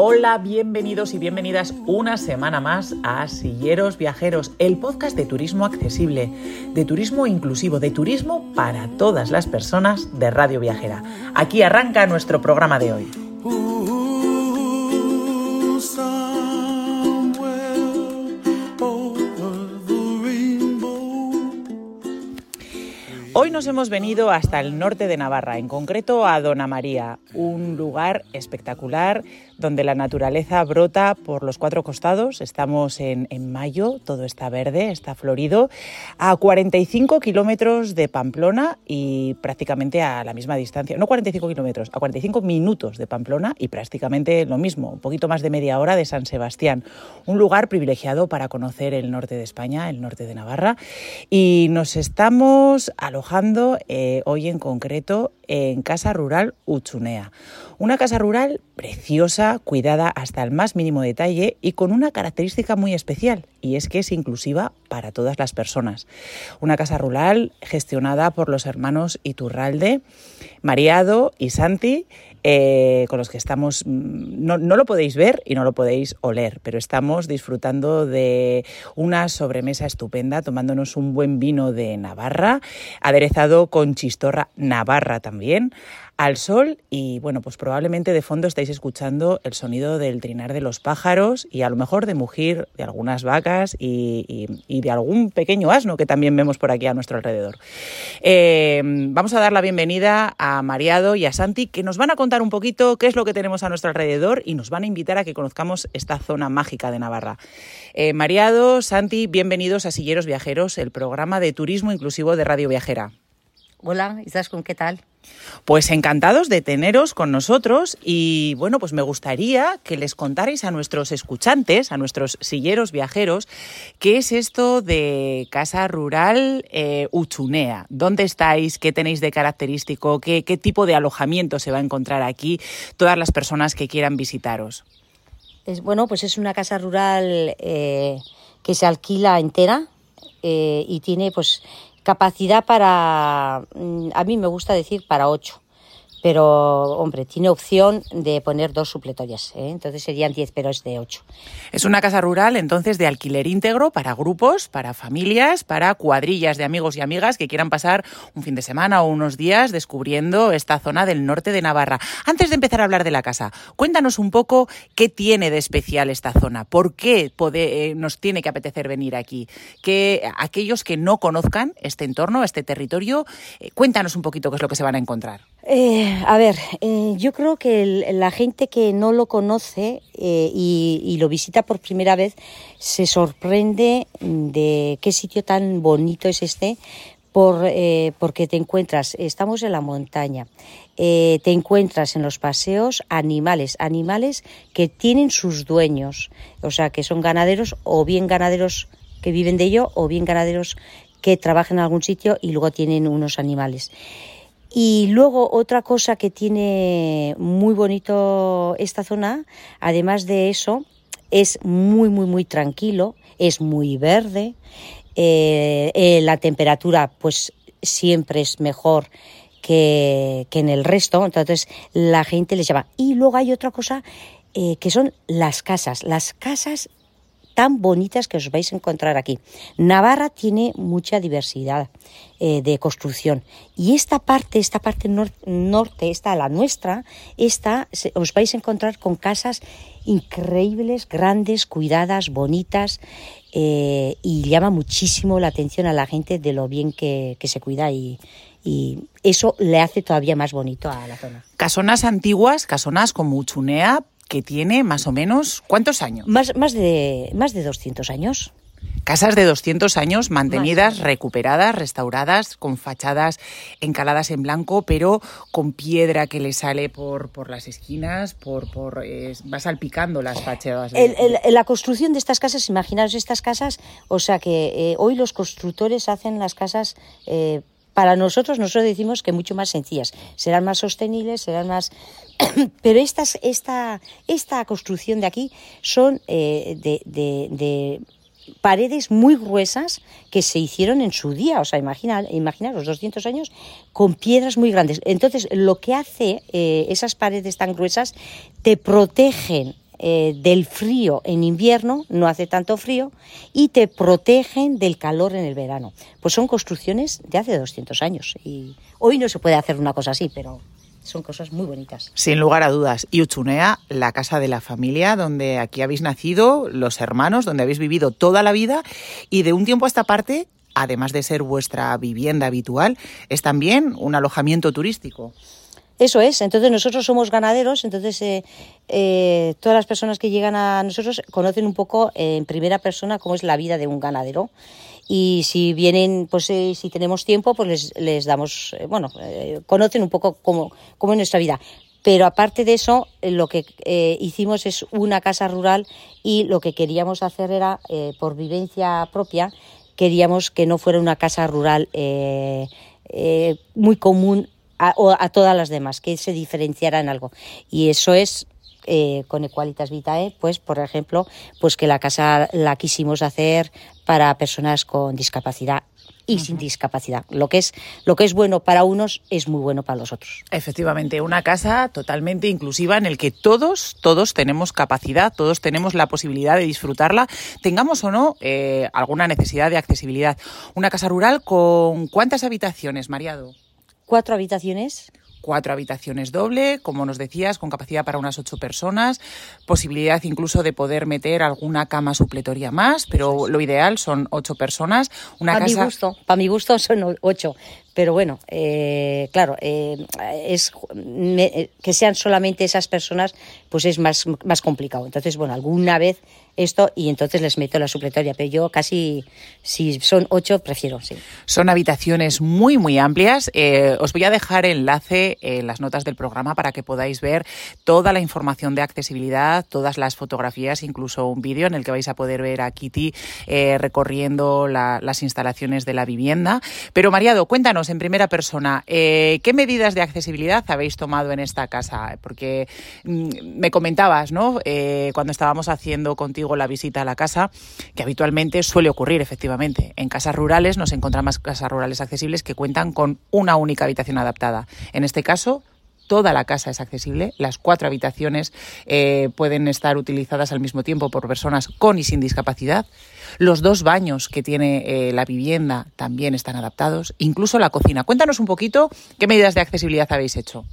Hola, bienvenidos y bienvenidas una semana más a Silleros Viajeros, el podcast de turismo accesible, de turismo inclusivo, de turismo para todas las personas de Radio Viajera. Aquí arranca nuestro programa de hoy. Hoy nos hemos venido hasta el norte de Navarra, en concreto a Dona María, un lugar espectacular donde la naturaleza brota por los cuatro costados. Estamos en, mayo, todo está verde, está florido, a 45 kilómetros de Pamplona y prácticamente a la misma distancia, no 45 kilómetros, a 45 minutos de Pamplona y prácticamente lo mismo, un poquito más de media hora de San Sebastián. Un lugar privilegiado para conocer el norte de España, el norte de Navarra. Y nos estamos alojando eh, hoy en concreto en Casa Rural Uchunea. Una casa rural preciosa, cuidada hasta el más mínimo detalle y con una característica muy especial, y es que es inclusiva para todas las personas. Una casa rural gestionada por los hermanos Iturralde, Mariado y Santi, eh, con los que estamos, mm, no, no, lo podéis ver y no lo podéis oler, pero estamos disfrutando de una sobremesa estupenda, tomándonos un buen vino de Navarra, aderezado con chistorra Navarra también al sol y bueno, pues probablemente de fondo estáis escuchando el sonido del trinar de los pájaros y a lo mejor de mugir de algunas vacas y, de algún pequeño asno que también vemos por aquí a nuestro alrededor. Eh, vamos a dar la bienvenida a Mariado y a Santi que nos van a contar un poquito qué es lo que tenemos a nuestro alrededor y nos van a invitar a que conozcamos esta zona mágica de Navarra. Eh, Mariado, Santi, bienvenidos a Silleros Viajeros, el programa de turismo inclusivo de Radio Viajera. Hola, con ¿qué tal? Pues encantados de teneros con nosotros y bueno, pues me gustaría que les contarais a nuestros escuchantes, a nuestros silleros viajeros, qué es esto de Casa Rural eh, Uchunea. ¿Dónde estáis? ¿Qué tenéis de característico? ¿Qué, tipo de alojamiento se va a encontrar aquí todas las personas que quieran visitaros? Es, bueno, pues es una casa rural eh, que se alquila entera eh, y tiene pues Capacidad para, mm, a mí me gusta decir para ocho pero hombre, tiene opción de poner dos supletorias, ¿eh? entonces serían 10, pero es de 8. Es una casa rural entonces de alquiler íntegro para grupos, para familias, para cuadrillas de amigos y amigas que quieran pasar un fin de semana o unos días descubriendo esta zona del norte de Navarra. Antes de empezar a hablar de la casa, cuéntanos un poco qué tiene de especial esta zona, por qué eh, nos tiene que apetecer venir aquí, que aquellos que no conozcan este entorno, este territorio, eh, cuéntanos un poquito qué es lo que se van a encontrar. Eh, a ver, eh, yo creo que la gente que no lo conoce eh, y, lo visita por primera vez se sorprende de qué sitio tan bonito es este, por, porque te encuentras, estamos en la montaña, te encuentras en los paseos animales, animales que tienen sus dueños, o sea, que son ganaderos o bien ganaderos que viven de ello o bien ganaderos que trabajan en algún sitio y luego tienen unos animales. Y luego otra cosa que tiene muy bonito esta zona, además de eso, es muy, muy, muy tranquilo, es muy verde, eh, eh, la temperatura pues siempre es mejor que, en el resto, entonces la gente les llama. Y luego hay otra cosa eh, que son las casas. Las casas tan bonitas que os vais a encontrar aquí. Navarra tiene mucha diversidad eh, de construcción y esta parte, esta parte norte, esta la nuestra, esta os vais a encontrar con casas increíbles, grandes, cuidadas, bonitas eh, y llama muchísimo la atención a la gente de lo bien que, se cuida y, y eso le hace todavía más bonito a la zona. Casonas antiguas, casonas como Uchunea, que tiene más o menos, ¿cuántos años? Más, más, de, más de 200 años. Casas de 200 años mantenidas, recuperadas, restauradas, con fachadas encaladas en blanco, pero con piedra que le sale por, por las esquinas, por, por eh, va salpicando las fachadas. la construcción de estas casas, imaginaros estas casas, o sea que eh, hoy los constructores hacen las casas eh, para nosotros, nosotros decimos que mucho más sencillas, serán más sostenibles, serán más... Pero estas, esta, esta construcción de aquí son de, de paredes muy gruesas que se hicieron en su día, o sea, imagina, imaginaros, 200 años con piedras muy grandes. Entonces, lo que hace eh, esas paredes tan gruesas, te protegen eh, del frío en invierno, no hace tanto frío, y te protegen del calor en el verano. Pues son construcciones de hace 200 años y hoy no se puede hacer una cosa así, pero son cosas muy bonitas. Sin lugar a dudas. Y Uchunea, la casa de la familia, donde aquí habéis nacido, los hermanos, donde habéis vivido toda la vida y de un tiempo a esta parte, además de ser vuestra vivienda habitual, es también un alojamiento turístico. Eso es, entonces nosotros somos ganaderos, entonces eh, eh, todas las personas que llegan a nosotros conocen un poco en primera persona cómo es la vida de un ganadero y si vienen, pues eh, si tenemos tiempo, pues les, les damos, bueno, conocen un poco cómo, cómo es nuestra vida. Pero aparte de eso, lo que hicimos es una casa rural y lo que queríamos hacer era, por vivencia propia, queríamos que no fuera una casa rural muy común a, a, todas las demás, que se diferenciara en algo. Y eso es eh, con Equalitas Vitae, pues por ejemplo, pues que la casa la quisimos hacer para personas con discapacidad y sin discapacidad. Lo que es lo que es bueno para unos es muy bueno para los otros. Efectivamente, una casa totalmente inclusiva en el que todos todos tenemos capacidad, todos tenemos la posibilidad de disfrutarla, tengamos o no eh, alguna necesidad de accesibilidad. Una casa rural con cuántas habitaciones, Mariado? Cuatro habitaciones cuatro habitaciones doble, como nos decías, con capacidad para unas ocho personas, posibilidad incluso de poder meter alguna cama supletoria más, pero lo ideal son ocho personas. Una para mi gusto, para mi gusto son ocho, pero bueno, eh, claro, eh, es que sean solamente esas personas, pues es más, más complicado. Entonces, bueno, alguna vez esto y entonces les meto la supletoria. Pero yo casi, si son ocho, prefiero, sí. Son habitaciones muy, muy amplias. Eh, os voy a dejar enlace en las notas del programa para que podáis ver toda la información de accesibilidad, todas las fotografías, incluso un vídeo en el que vais a poder ver a Kitty eh, recorriendo las instalaciones de la vivienda. Pero Mariado, cuéntanos en primera persona, eh, ¿qué medidas de accesibilidad habéis tomado en esta casa? Porque mm, me comentabas, ¿no? cuando estábamos haciendo contigo la visita a la casa, que habitualmente suele ocurrir efectivamente. En casas rurales nos encontramos casas rurales accesibles que cuentan con una única habitación adaptada. En este caso, toda la casa es accesible, las cuatro habitaciones eh, pueden estar utilizadas al mismo tiempo por personas con y sin discapacidad. Los dos baños que tiene eh, la vivienda también están adaptados, incluso la cocina. Cuéntanos un poquito qué medidas de accesibilidad habéis hecho.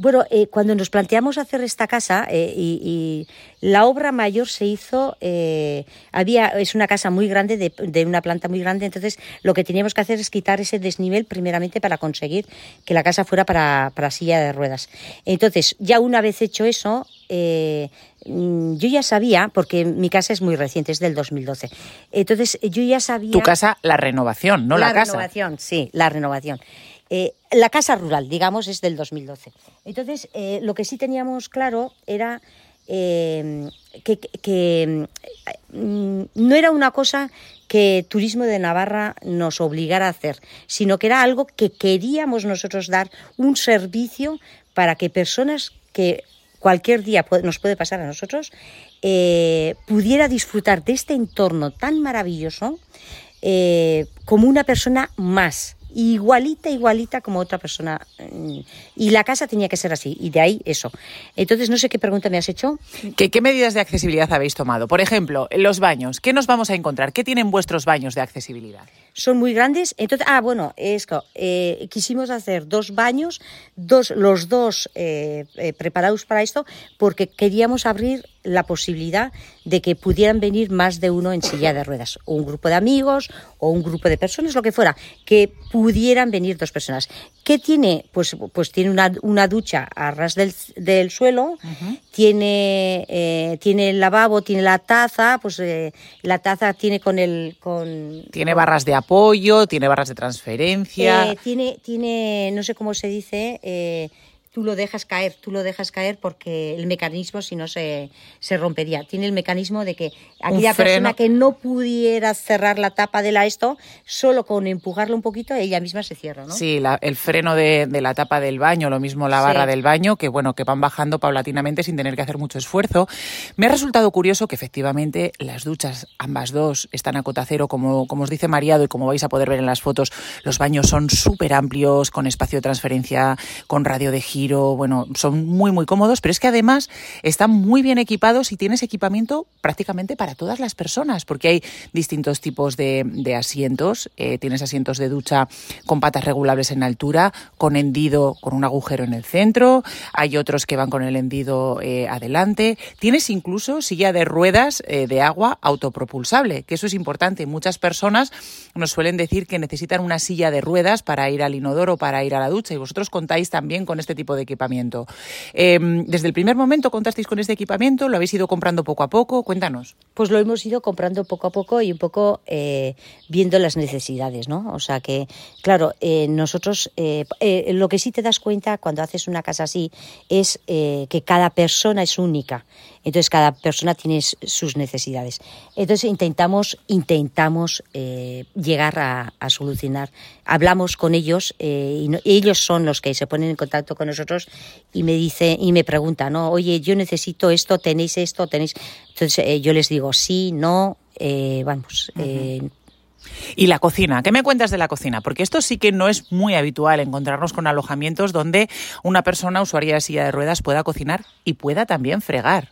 Bueno, eh, cuando nos planteamos hacer esta casa eh, y, la obra mayor se hizo, eh, había es una casa muy grande de, una planta muy grande, entonces lo que teníamos que hacer es quitar ese desnivel primeramente para conseguir que la casa fuera para, para silla de ruedas. Entonces, ya una vez hecho eso, mm, yo ya sabía, porque mi casa es muy reciente, es del 2012. Entonces, yo ya sabía. Tu casa, la renovación, no la, casa. La renovación, sí, la renovación. Eh, la casa rural, digamos, es del 2012. Entonces, eh, lo que sí teníamos claro era eh, que, mm, no era una cosa que Turismo de Navarra nos obligara a hacer, sino que era algo que queríamos nosotros dar un servicio para que personas que cualquier día nos puede pasar a nosotros, pudiera disfrutar de este entorno tan maravilloso como una persona más igualita, igualita como otra persona. Y la casa tenía que ser así, y de ahí eso. Entonces, no sé qué pregunta me has hecho. ¿Qué, qué medidas de accesibilidad habéis tomado? Por ejemplo, los baños, ¿qué nos vamos a encontrar? ¿Qué tienen vuestros baños de accesibilidad? Son muy grandes. Entonces, ah, bueno, es que eh, quisimos hacer dos baños, dos, los dos eh, eh, preparados para esto, porque queríamos abrir la posibilidad de que pudieran venir más de uno en silla de ruedas, o un grupo de amigos, o un grupo de personas, lo que fuera, que pudieran venir dos personas. ¿Qué tiene? Pues, pues tiene una, una ducha a ras del, del suelo, tiene, eh, tiene el lavabo, tiene la taza, pues eh, la taza tiene con el... Con, tiene barras de apoyo, tiene barras de transferencia. Eh, tiene, tiene, no sé cómo se dice, eh, tú lo dejas caer, tú lo dejas caer porque el mecanismo si no se, se rompería. Tiene el mecanismo de que aquella persona que no pudiera cerrar la tapa de la esto, solo con empujarlo un poquito, ella misma se cierra, ¿no? Sí, la, el freno de, de, la tapa del baño, lo mismo la barra sí. del baño, que bueno, que van bajando paulatinamente sin tener que hacer mucho esfuerzo. Me ha resultado curioso que efectivamente las duchas, ambas dos, están a cota cero, como, como os dice Mariado y como vais a poder ver en las fotos, los baños son súper amplios, con espacio de transferencia, con radio de giro bueno, son muy, muy cómodos, pero es que además están muy bien equipados y tienes equipamiento prácticamente para todas las personas, porque hay distintos tipos de, asientos. Eh, tienes asientos de ducha con patas regulables en altura, con hendido, con un agujero en el centro. Hay otros que van con el hendido eh, adelante. Tienes incluso silla de ruedas eh, de agua autopropulsable, que eso es importante. Muchas personas nos suelen decir que necesitan una silla de ruedas para ir al inodoro, para ir a la ducha, y vosotros contáis también con este tipo de equipamiento. Eh, desde el primer momento contasteis con este equipamiento, lo habéis ido comprando poco a poco, cuéntanos. Pues lo hemos ido comprando poco a poco y un poco eh, viendo las necesidades, ¿no? O sea que, claro, eh, nosotros eh, lo que sí te das cuenta cuando haces una casa así es que cada persona es única. Entonces cada persona tiene sus necesidades. Entonces intentamos, intentamos eh, llegar a, a, solucionar. Hablamos con ellos eh, y no, ellos son los que se ponen en contacto con nosotros y me dice y me preguntan, no, oye, yo necesito esto, tenéis esto, tenéis. Entonces eh, yo les digo sí, no, eh, vamos. Uh -huh. Y la cocina, ¿qué me cuentas de la cocina? Porque esto sí que no es muy habitual encontrarnos con alojamientos donde una persona usuaria de silla de ruedas pueda cocinar y pueda también fregar.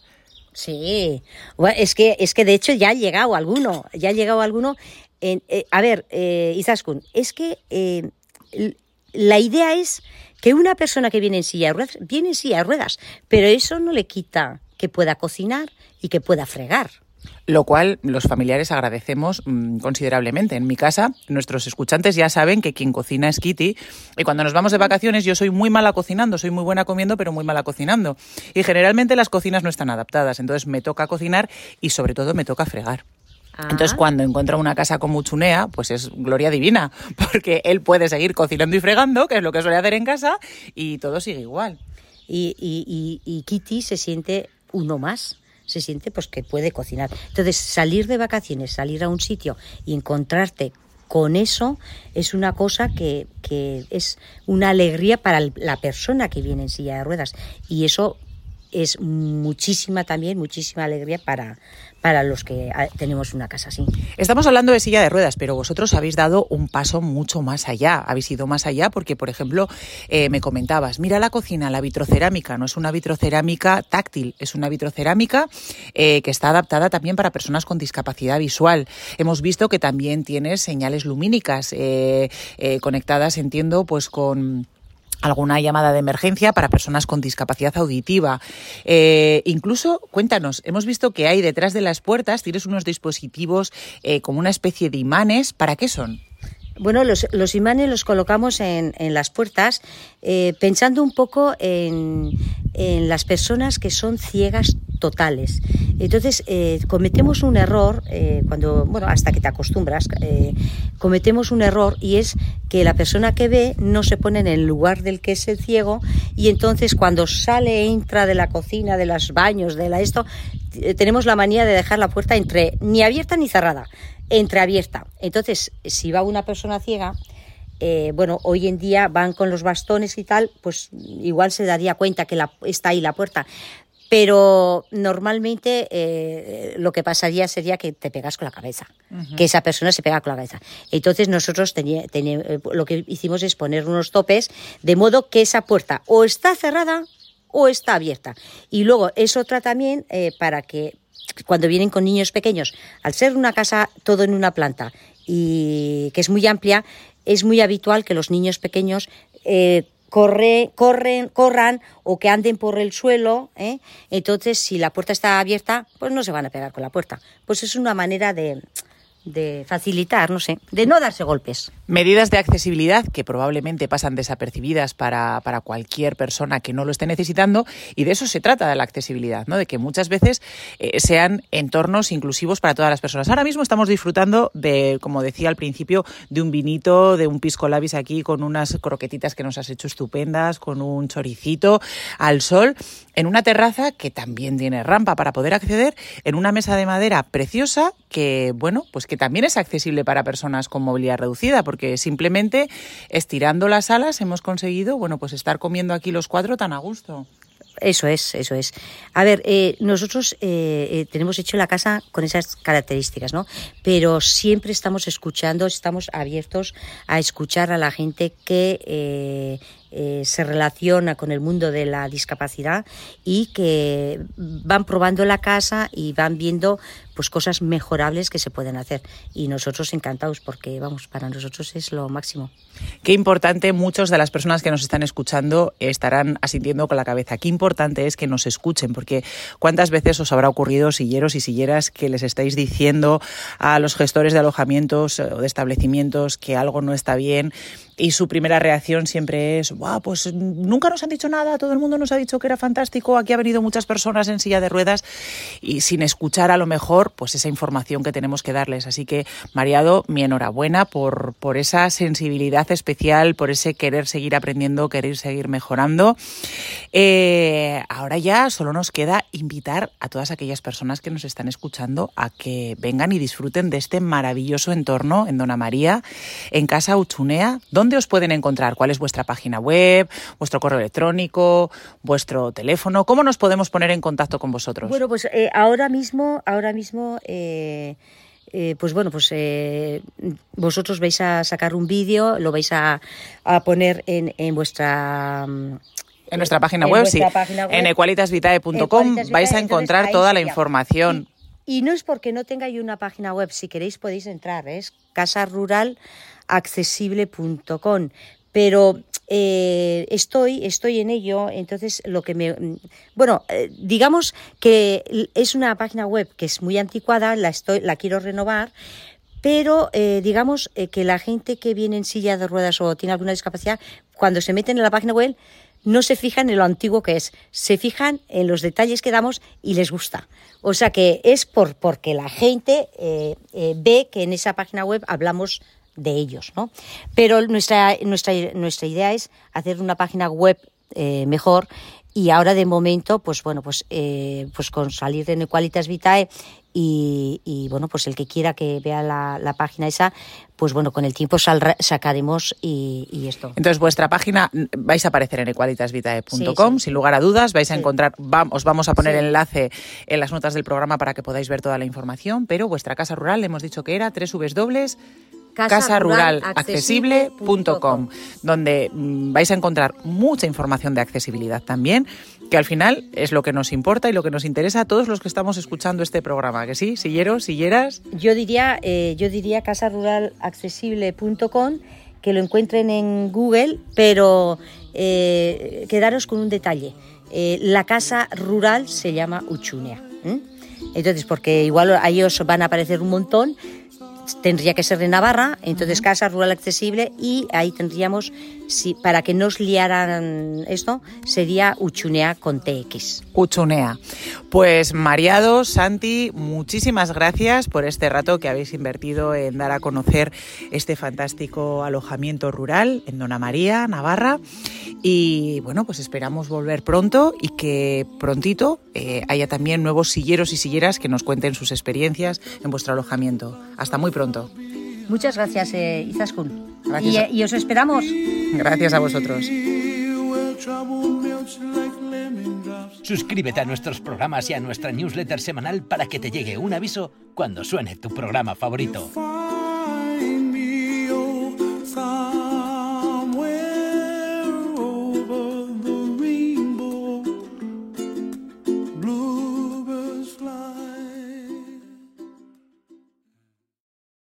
Sí, bueno, es que es que de hecho ya ha llegado alguno, ya ha llegado alguno. En, eh, a ver, eh, es que eh, la idea es que una persona que viene en silla de ruedas, viene en silla de ruedas, pero eso no le quita que pueda cocinar y que pueda fregar lo cual los familiares agradecemos mmm, considerablemente. En mi casa, nuestros escuchantes ya saben que quien cocina es Kitty y cuando nos vamos de vacaciones yo soy muy mala cocinando, soy muy buena comiendo, pero muy mala cocinando. Y generalmente las cocinas no están adaptadas, entonces me toca cocinar y sobre todo me toca fregar. Ah. Entonces, cuando encuentro una casa con muchunea, pues es gloria divina, porque él puede seguir cocinando y fregando, que es lo que suele hacer en casa, y todo sigue igual. Y, y, y, y Kitty se siente uno más se siente pues que puede cocinar. Entonces, salir de vacaciones, salir a un sitio y encontrarte con eso es una cosa que, que es una alegría para la persona que viene en silla de ruedas. Y eso es muchísima también, muchísima alegría para, para los que tenemos una casa así. Estamos hablando de silla de ruedas, pero vosotros habéis dado un paso mucho más allá. Habéis ido más allá porque, por ejemplo, eh, me comentabas, mira la cocina, la vitrocerámica, no es una vitrocerámica táctil, es una vitrocerámica eh, que está adaptada también para personas con discapacidad visual. Hemos visto que también tiene señales lumínicas eh, conectadas, entiendo, pues con alguna llamada de emergencia para personas con discapacidad auditiva. Eh, incluso, cuéntanos, hemos visto que hay detrás de las puertas, tienes unos dispositivos eh, como una especie de imanes. ¿Para qué son? Bueno, los, los imanes los colocamos en, en las puertas eh, pensando un poco en, las personas que son ciegas totales. Entonces, eh, cometemos un error, eh, cuando, bueno, hasta que te acostumbras, eh, cometemos un error y es que la persona que ve no se pone en el lugar del que es el ciego y entonces cuando sale, entra de la cocina, de los baños, de la esto, tenemos la manía de dejar la puerta entre ni abierta ni cerrada entreabierta. Entonces, si va una persona ciega, eh, bueno, hoy en día van con los bastones y tal, pues igual se daría cuenta que la, está ahí la puerta. Pero normalmente eh, lo que pasaría sería que te pegas con la cabeza, uh -huh. que esa persona se pega con la cabeza. Entonces nosotros tenía, tenía, eh, lo que hicimos es poner unos topes de modo que esa puerta o está cerrada o está abierta. Y luego es otra también eh, para que cuando vienen con niños pequeños, al ser una casa todo en una planta y que es muy amplia, es muy habitual que los niños pequeños eh, corre, corren, corran o que anden por el suelo. ¿eh? Entonces, si la puerta está abierta, pues no se van a pegar con la puerta. Pues es una manera de, de facilitar, no sé, de no darse golpes. Medidas de accesibilidad que probablemente pasan desapercibidas para, para, cualquier persona que no lo esté necesitando y de eso se trata de la accesibilidad, ¿no? de que muchas veces eh, sean entornos inclusivos para todas las personas. Ahora mismo estamos disfrutando de, como decía al principio, de un vinito, de un pisco labis aquí con unas croquetitas que nos has hecho estupendas, con un choricito al sol, en una terraza que también tiene rampa para poder acceder, en una mesa de madera preciosa que, bueno, pues que también es accesible para personas con movilidad reducida, porque simplemente estirando las alas hemos conseguido, bueno, pues estar comiendo aquí los cuatro tan a gusto. Eso es, eso es. A ver, eh, nosotros eh, eh, tenemos hecho la casa con esas características, ¿no? Pero siempre estamos escuchando, estamos abiertos a escuchar a la gente que se relaciona con el mundo de la discapacidad y que van probando la casa y van viendo pues cosas mejorables que se pueden hacer. Y nosotros encantados porque vamos para nosotros es lo máximo. Qué importante muchos de las personas que nos están escuchando estarán asintiendo con la cabeza. Qué importante es que nos escuchen porque cuántas veces os habrá ocurrido silleros y silleras que les estáis diciendo a los gestores de alojamientos o de establecimientos que algo no está bien y su primera reacción siempre es, wow, pues nunca nos han dicho nada, todo el mundo nos ha dicho que era fantástico, aquí ha venido muchas personas en silla de ruedas y sin escuchar a lo mejor pues esa información que tenemos que darles. Así que, Mariado, mi enhorabuena por, por esa sensibilidad especial, por ese querer seguir aprendiendo, querer seguir mejorando. Eh, ahora ya solo nos queda invitar a todas aquellas personas que nos están escuchando a que vengan y disfruten de este maravilloso entorno en Dona María, en Casa Uchunea. ¿Dónde os pueden encontrar? ¿Cuál es vuestra página web, vuestro correo electrónico, vuestro teléfono? ¿Cómo nos podemos poner en contacto con vosotros? Bueno, pues eh, ahora mismo, ahora mismo. Eh, eh, pues bueno, pues eh, vosotros vais a sacar un vídeo, lo vais a, a poner en, en vuestra en nuestra página web, sí. Página web, en equalitasvitae.com vais a encontrar toda la información. Y, y, no es porque no tengáis una página web, si queréis podéis entrar, es casaruralaccesible.com. Pero eh, estoy, estoy en ello, entonces lo que me... Bueno, eh, digamos que es una página web que es muy anticuada, la, estoy, la quiero renovar, pero eh, digamos eh, que la gente que viene en silla de ruedas o tiene alguna discapacidad, cuando se meten en la página web, no se fijan en lo antiguo que es, se fijan en los detalles que damos y les gusta. O sea que es por, porque la gente ve que en esa página web hablamos de ellos, ¿no? Pero nuestra, nuestra, nuestra idea es hacer una página web eh, mejor y ahora de momento, pues bueno, pues, eh, pues con salir de Equalitas Vitae y, y, bueno, pues el que quiera que vea la, la página esa, pues bueno, con el tiempo sal, sacaremos y, y, esto. Entonces, vuestra página vais a aparecer en equalitasvitae.com, sí, sí. sin lugar a dudas, vais a encontrar, va, os vamos a poner el enlace en las notas del programa para que podáis ver toda la información, pero vuestra casa rural, le hemos dicho que era tres dobles casaruralaccesible.com, donde mm, vais a encontrar mucha información de accesibilidad también, que al final es lo que nos importa y lo que nos interesa a todos los que estamos escuchando este programa, ¿que sí? ¿Silleros, silleras? Yo diría, eh, yo diría casaruralaccesible.com, que lo encuentren en Google, pero eh, quedaros con un detalle. Eh, la casa rural se llama Uchunea. Entonces, porque igual a ellos van a aparecer un montón, tendría que ser de Navarra, entonces uh -huh. Casa Rural Accesible y ahí tendríamos, si, para que nos liaran esto, sería Uchunea con TX. Uchunea. Pues Mariado, Santi, muchísimas gracias por este rato que habéis invertido en dar a conocer este fantástico alojamiento rural en Dona María, Navarra. Y bueno, pues esperamos volver pronto y que prontito eh, haya también nuevos silleros y silleras que nos cuenten sus experiencias en vuestro alojamiento. Hasta muy pronto. Muchas gracias, eh, Izaskun. Gracias. Y, y os esperamos. Gracias a vosotros. Suscríbete a nuestros programas y a nuestra newsletter semanal para que te llegue un aviso cuando suene tu programa favorito.